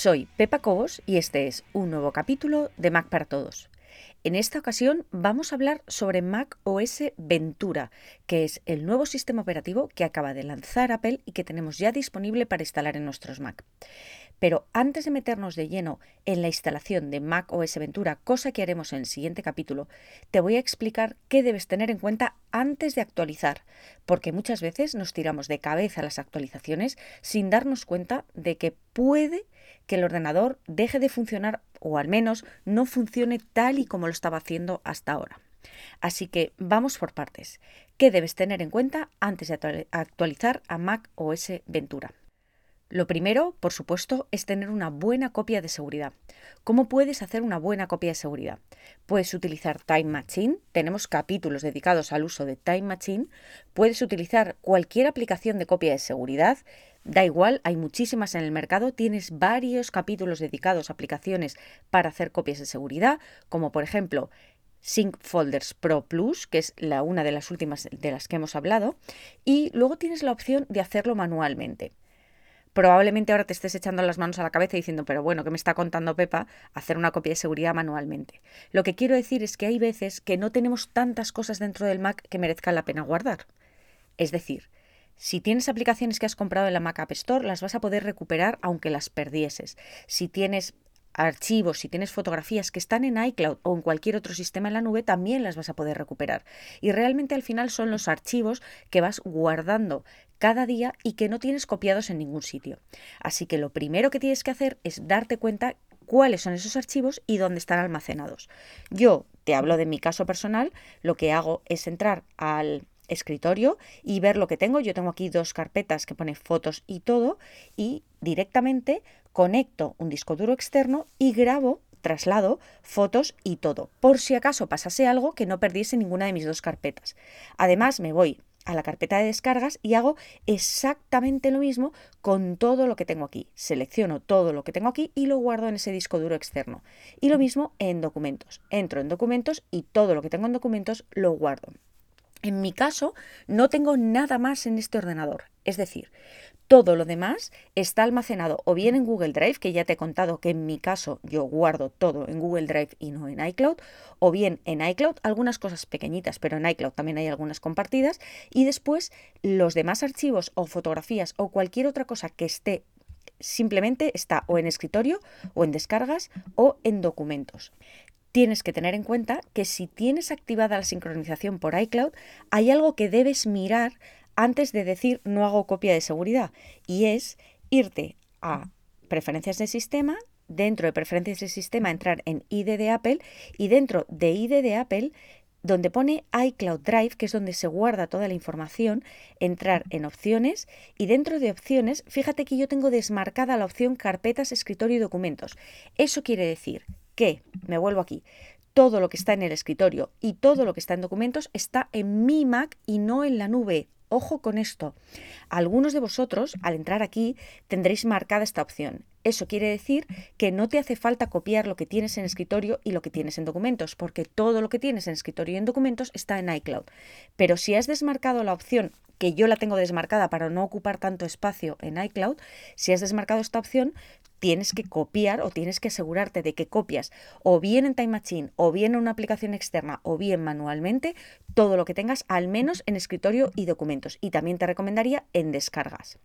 Soy Pepa Cobos y este es un nuevo capítulo de Mac para Todos. En esta ocasión vamos a hablar sobre Mac OS Ventura, que es el nuevo sistema operativo que acaba de lanzar Apple y que tenemos ya disponible para instalar en nuestros Mac. Pero antes de meternos de lleno en la instalación de Mac OS Ventura, cosa que haremos en el siguiente capítulo, te voy a explicar qué debes tener en cuenta antes de actualizar, porque muchas veces nos tiramos de cabeza las actualizaciones sin darnos cuenta de que puede que el ordenador deje de funcionar o al menos no funcione tal y como lo estaba haciendo hasta ahora. Así que vamos por partes. ¿Qué debes tener en cuenta antes de actualizar a Mac OS Ventura? Lo primero, por supuesto, es tener una buena copia de seguridad. ¿Cómo puedes hacer una buena copia de seguridad? Puedes utilizar Time Machine, tenemos capítulos dedicados al uso de Time Machine, puedes utilizar cualquier aplicación de copia de seguridad, da igual, hay muchísimas en el mercado, tienes varios capítulos dedicados a aplicaciones para hacer copias de seguridad, como por ejemplo Sync Folders Pro Plus, que es la, una de las últimas de las que hemos hablado, y luego tienes la opción de hacerlo manualmente probablemente ahora te estés echando las manos a la cabeza diciendo, pero bueno, ¿qué me está contando Pepa? Hacer una copia de seguridad manualmente. Lo que quiero decir es que hay veces que no tenemos tantas cosas dentro del Mac que merezcan la pena guardar. Es decir, si tienes aplicaciones que has comprado en la Mac App Store, las vas a poder recuperar aunque las perdieses. Si tienes archivos, si tienes fotografías que están en iCloud o en cualquier otro sistema en la nube, también las vas a poder recuperar. Y realmente al final son los archivos que vas guardando cada día y que no tienes copiados en ningún sitio. Así que lo primero que tienes que hacer es darte cuenta cuáles son esos archivos y dónde están almacenados. Yo te hablo de mi caso personal, lo que hago es entrar al escritorio y ver lo que tengo. Yo tengo aquí dos carpetas que pone fotos y todo y directamente conecto un disco duro externo y grabo traslado, fotos y todo, por si acaso pasase algo que no perdiese ninguna de mis dos carpetas. Además, me voy a la carpeta de descargas y hago exactamente lo mismo con todo lo que tengo aquí. Selecciono todo lo que tengo aquí y lo guardo en ese disco duro externo. Y lo mismo en documentos. Entro en documentos y todo lo que tengo en documentos lo guardo. En mi caso, no tengo nada más en este ordenador. Es decir, todo lo demás está almacenado o bien en Google Drive, que ya te he contado que en mi caso yo guardo todo en Google Drive y no en iCloud, o bien en iCloud, algunas cosas pequeñitas, pero en iCloud también hay algunas compartidas, y después los demás archivos o fotografías o cualquier otra cosa que esté simplemente está o en escritorio o en descargas o en documentos tienes que tener en cuenta que si tienes activada la sincronización por iCloud, hay algo que debes mirar antes de decir no hago copia de seguridad y es irte a preferencias de sistema, dentro de preferencias de sistema entrar en ID de Apple y dentro de ID de Apple donde pone iCloud Drive, que es donde se guarda toda la información, entrar en opciones y dentro de opciones, fíjate que yo tengo desmarcada la opción carpetas, escritorio y documentos. Eso quiere decir que, me vuelvo aquí, todo lo que está en el escritorio y todo lo que está en documentos está en mi Mac y no en la nube. Ojo con esto. Algunos de vosotros, al entrar aquí, tendréis marcada esta opción. Eso quiere decir que no te hace falta copiar lo que tienes en escritorio y lo que tienes en documentos, porque todo lo que tienes en escritorio y en documentos está en iCloud. Pero si has desmarcado la opción, que yo la tengo desmarcada para no ocupar tanto espacio en iCloud, si has desmarcado esta opción, tienes que copiar o tienes que asegurarte de que copias o bien en Time Machine o bien en una aplicación externa o bien manualmente todo lo que tengas al menos en escritorio y documentos. Y también te recomendaría en descargas.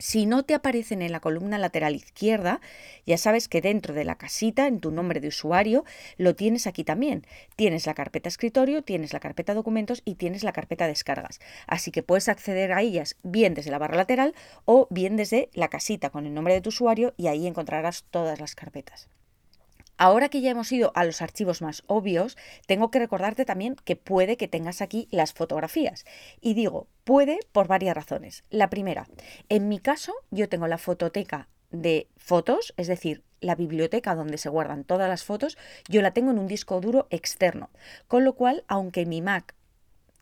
Si no te aparecen en la columna lateral izquierda, ya sabes que dentro de la casita, en tu nombre de usuario, lo tienes aquí también. Tienes la carpeta escritorio, tienes la carpeta documentos y tienes la carpeta descargas. Así que puedes acceder a ellas bien desde la barra lateral o bien desde la casita con el nombre de tu usuario y ahí encontrarás todas las carpetas. Ahora que ya hemos ido a los archivos más obvios, tengo que recordarte también que puede que tengas aquí las fotografías. Y digo, puede por varias razones. La primera, en mi caso yo tengo la fototeca de fotos, es decir, la biblioteca donde se guardan todas las fotos, yo la tengo en un disco duro externo. Con lo cual, aunque mi Mac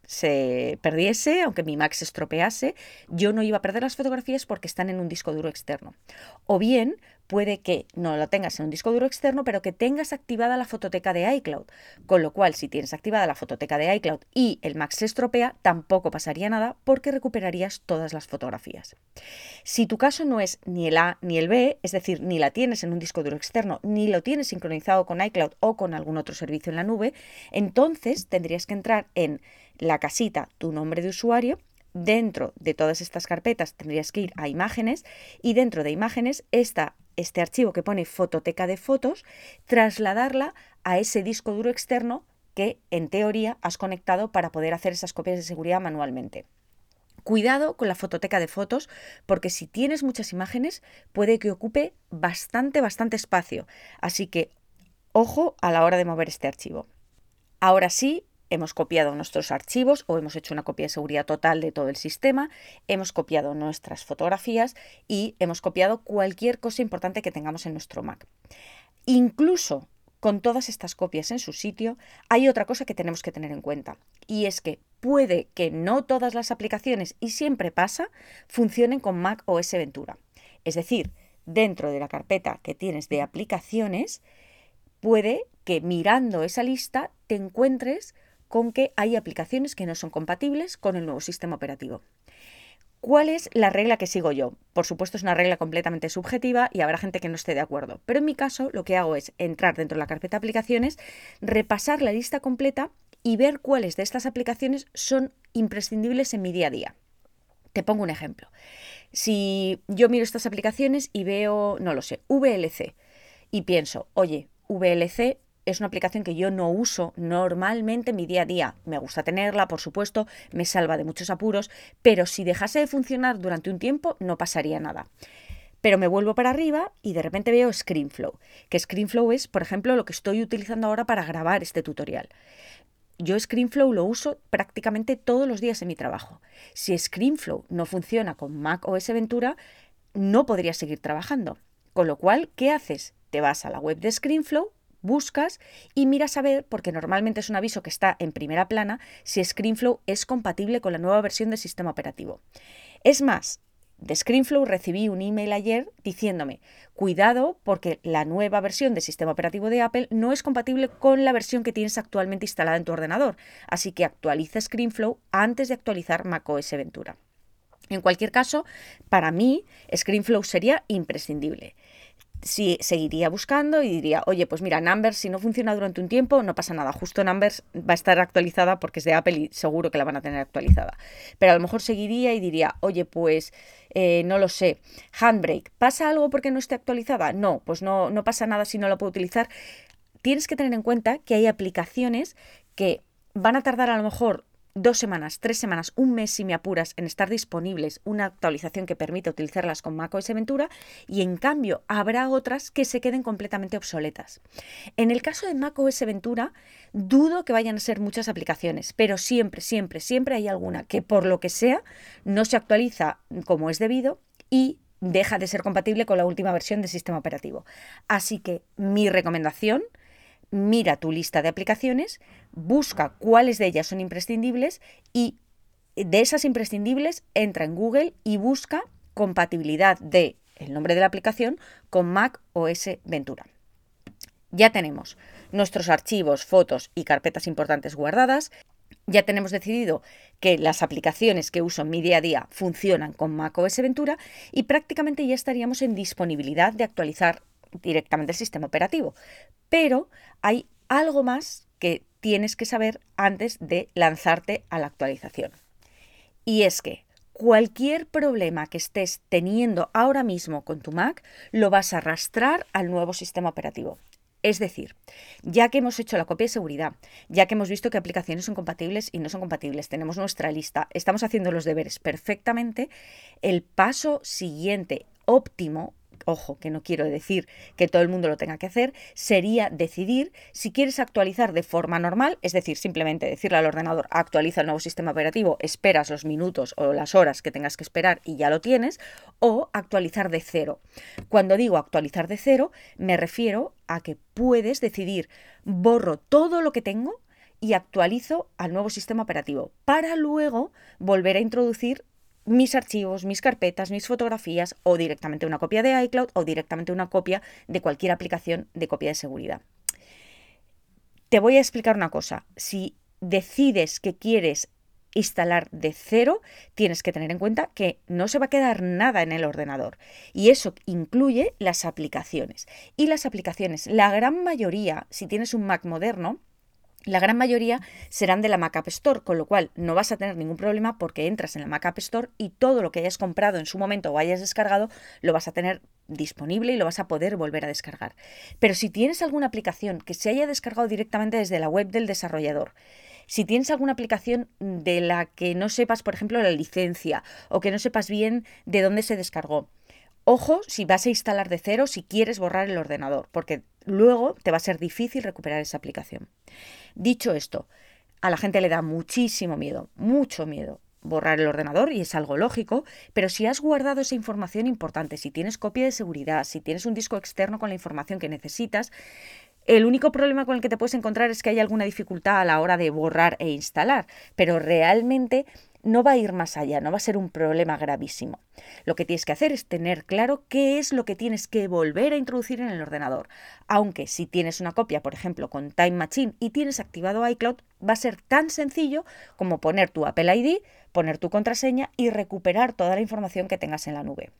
se perdiese, aunque mi Mac se estropease, yo no iba a perder las fotografías porque están en un disco duro externo. O bien puede que no lo tengas en un disco duro externo, pero que tengas activada la fototeca de iCloud. Con lo cual, si tienes activada la fototeca de iCloud y el Mac se estropea, tampoco pasaría nada porque recuperarías todas las fotografías. Si tu caso no es ni el A ni el B, es decir, ni la tienes en un disco duro externo, ni lo tienes sincronizado con iCloud o con algún otro servicio en la nube, entonces tendrías que entrar en la casita tu nombre de usuario dentro de todas estas carpetas tendrías que ir a imágenes y dentro de imágenes esta este archivo que pone fototeca de fotos, trasladarla a ese disco duro externo que en teoría has conectado para poder hacer esas copias de seguridad manualmente. Cuidado con la fototeca de fotos porque si tienes muchas imágenes puede que ocupe bastante, bastante espacio. Así que ojo a la hora de mover este archivo. Ahora sí, hemos copiado nuestros archivos o hemos hecho una copia de seguridad total de todo el sistema, hemos copiado nuestras fotografías y hemos copiado cualquier cosa importante que tengamos en nuestro Mac. Incluso con todas estas copias en su sitio, hay otra cosa que tenemos que tener en cuenta y es que puede que no todas las aplicaciones, y siempre pasa, funcionen con Mac OS Ventura. Es decir, dentro de la carpeta que tienes de aplicaciones, puede que mirando esa lista te encuentres con que hay aplicaciones que no son compatibles con el nuevo sistema operativo. ¿Cuál es la regla que sigo yo? Por supuesto es una regla completamente subjetiva y habrá gente que no esté de acuerdo, pero en mi caso lo que hago es entrar dentro de la carpeta aplicaciones, repasar la lista completa y ver cuáles de estas aplicaciones son imprescindibles en mi día a día. Te pongo un ejemplo. Si yo miro estas aplicaciones y veo, no lo sé, VLC y pienso, oye, VLC es una aplicación que yo no uso normalmente en mi día a día. Me gusta tenerla, por supuesto, me salva de muchos apuros, pero si dejase de funcionar durante un tiempo no pasaría nada. Pero me vuelvo para arriba y de repente veo ScreenFlow, que ScreenFlow es, por ejemplo, lo que estoy utilizando ahora para grabar este tutorial. Yo ScreenFlow lo uso prácticamente todos los días en mi trabajo. Si ScreenFlow no funciona con Mac OS Ventura, no podría seguir trabajando. Con lo cual, ¿qué haces? Te vas a la web de ScreenFlow, buscas y miras a ver, porque normalmente es un aviso que está en primera plana, si ScreenFlow es compatible con la nueva versión del sistema operativo. Es más, de ScreenFlow recibí un email ayer diciéndome, cuidado porque la nueva versión del sistema operativo de Apple no es compatible con la versión que tienes actualmente instalada en tu ordenador, así que actualiza ScreenFlow antes de actualizar macOS Ventura. En cualquier caso, para mí, ScreenFlow sería imprescindible sí seguiría buscando y diría, oye, pues mira, Numbers, si no funciona durante un tiempo, no pasa nada. Justo Numbers va a estar actualizada porque es de Apple y seguro que la van a tener actualizada. Pero a lo mejor seguiría y diría, oye, pues eh, no lo sé, Handbrake, ¿pasa algo porque no esté actualizada? No, pues no, no pasa nada si no la puedo utilizar. Tienes que tener en cuenta que hay aplicaciones que van a tardar a lo mejor dos semanas, tres semanas, un mes si me apuras en estar disponibles una actualización que permita utilizarlas con macOS Ventura y en cambio habrá otras que se queden completamente obsoletas. En el caso de macOS Ventura, dudo que vayan a ser muchas aplicaciones, pero siempre, siempre, siempre hay alguna que por lo que sea no se actualiza como es debido y deja de ser compatible con la última versión del sistema operativo. Así que mi recomendación mira tu lista de aplicaciones, busca cuáles de ellas son imprescindibles y de esas imprescindibles entra en Google y busca compatibilidad de el nombre de la aplicación con Mac OS Ventura. Ya tenemos nuestros archivos, fotos y carpetas importantes guardadas. Ya tenemos decidido que las aplicaciones que uso en mi día a día funcionan con Mac OS Ventura y prácticamente ya estaríamos en disponibilidad de actualizar directamente el sistema operativo. Pero hay algo más que tienes que saber antes de lanzarte a la actualización. Y es que cualquier problema que estés teniendo ahora mismo con tu Mac lo vas a arrastrar al nuevo sistema operativo. Es decir, ya que hemos hecho la copia de seguridad, ya que hemos visto que aplicaciones son compatibles y no son compatibles, tenemos nuestra lista, estamos haciendo los deberes perfectamente, el paso siguiente óptimo ojo, que no quiero decir que todo el mundo lo tenga que hacer, sería decidir si quieres actualizar de forma normal, es decir, simplemente decirle al ordenador actualiza el nuevo sistema operativo, esperas los minutos o las horas que tengas que esperar y ya lo tienes, o actualizar de cero. Cuando digo actualizar de cero, me refiero a que puedes decidir borro todo lo que tengo y actualizo al nuevo sistema operativo para luego volver a introducir mis archivos, mis carpetas, mis fotografías o directamente una copia de iCloud o directamente una copia de cualquier aplicación de copia de seguridad. Te voy a explicar una cosa. Si decides que quieres instalar de cero, tienes que tener en cuenta que no se va a quedar nada en el ordenador. Y eso incluye las aplicaciones. Y las aplicaciones, la gran mayoría, si tienes un Mac moderno, la gran mayoría serán de la Mac App Store, con lo cual no vas a tener ningún problema porque entras en la Mac App Store y todo lo que hayas comprado en su momento o hayas descargado lo vas a tener disponible y lo vas a poder volver a descargar. Pero si tienes alguna aplicación que se haya descargado directamente desde la web del desarrollador, si tienes alguna aplicación de la que no sepas, por ejemplo, la licencia o que no sepas bien de dónde se descargó, Ojo si vas a instalar de cero, si quieres borrar el ordenador, porque luego te va a ser difícil recuperar esa aplicación. Dicho esto, a la gente le da muchísimo miedo, mucho miedo borrar el ordenador y es algo lógico, pero si has guardado esa información importante, si tienes copia de seguridad, si tienes un disco externo con la información que necesitas, el único problema con el que te puedes encontrar es que hay alguna dificultad a la hora de borrar e instalar, pero realmente no va a ir más allá, no va a ser un problema gravísimo. Lo que tienes que hacer es tener claro qué es lo que tienes que volver a introducir en el ordenador. Aunque si tienes una copia, por ejemplo, con Time Machine y tienes activado iCloud, va a ser tan sencillo como poner tu Apple ID, poner tu contraseña y recuperar toda la información que tengas en la nube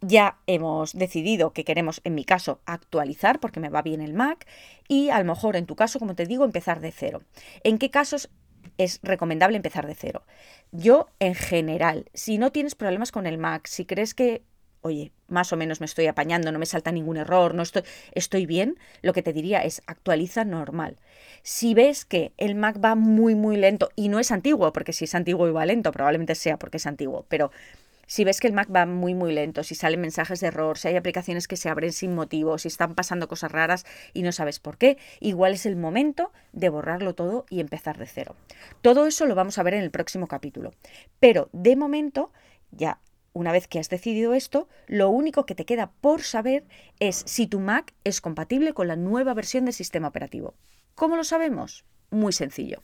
ya hemos decidido que queremos, en mi caso, actualizar porque me va bien el Mac y a lo mejor en tu caso, como te digo, empezar de cero. ¿En qué casos es recomendable empezar de cero. Yo, en general, si no tienes problemas con el Mac, si crees que, oye, más o menos me estoy apañando, no me salta ningún error, no estoy, estoy bien, lo que te diría es actualiza normal. Si ves que el Mac va muy, muy lento, y no es antiguo, porque si es antiguo y va lento, probablemente sea porque es antiguo, pero si ves que el Mac va muy muy lento, si salen mensajes de error, si hay aplicaciones que se abren sin motivo, si están pasando cosas raras y no sabes por qué, igual es el momento de borrarlo todo y empezar de cero. Todo eso lo vamos a ver en el próximo capítulo. Pero de momento, ya una vez que has decidido esto, lo único que te queda por saber es si tu Mac es compatible con la nueva versión del sistema operativo. ¿Cómo lo sabemos? Muy sencillo.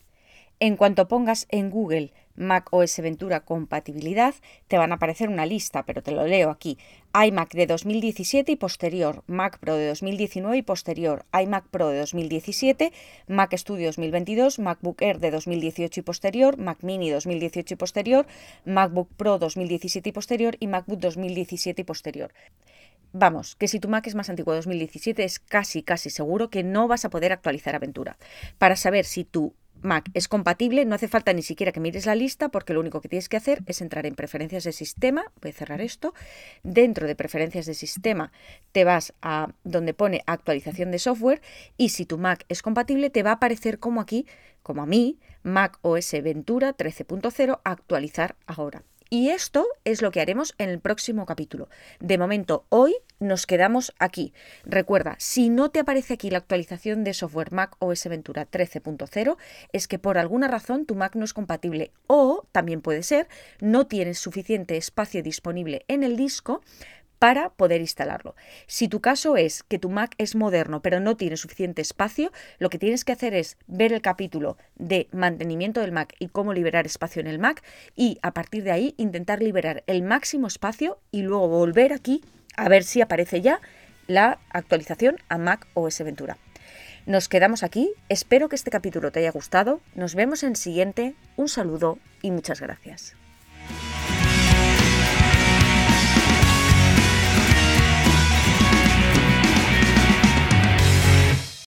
En cuanto pongas en Google Mac OS Ventura compatibilidad, te van a aparecer una lista, pero te lo leo aquí. iMac de 2017 y posterior, Mac Pro de 2019 y posterior, iMac Pro de 2017, Mac Studio 2022, MacBook Air de 2018 y posterior, Mac Mini 2018 y posterior, MacBook Pro 2017 y posterior y MacBook 2017 y posterior. Vamos, que si tu Mac es más antiguo de 2017 es casi, casi seguro que no vas a poder actualizar Aventura. Para saber si tu Mac es compatible, no hace falta ni siquiera que mires la lista porque lo único que tienes que hacer es entrar en preferencias de sistema, voy a cerrar esto, dentro de preferencias de sistema te vas a donde pone actualización de software y si tu Mac es compatible te va a aparecer como aquí, como a mí, Mac OS Ventura 13.0 actualizar ahora. Y esto es lo que haremos en el próximo capítulo. De momento, hoy nos quedamos aquí. Recuerda, si no te aparece aquí la actualización de software Mac OS Ventura 13.0, es que por alguna razón tu Mac no es compatible o, también puede ser, no tienes suficiente espacio disponible en el disco para poder instalarlo. Si tu caso es que tu Mac es moderno pero no tiene suficiente espacio, lo que tienes que hacer es ver el capítulo de mantenimiento del Mac y cómo liberar espacio en el Mac y a partir de ahí intentar liberar el máximo espacio y luego volver aquí a ver si aparece ya la actualización a Mac OS Ventura. Nos quedamos aquí, espero que este capítulo te haya gustado, nos vemos en el siguiente, un saludo y muchas gracias.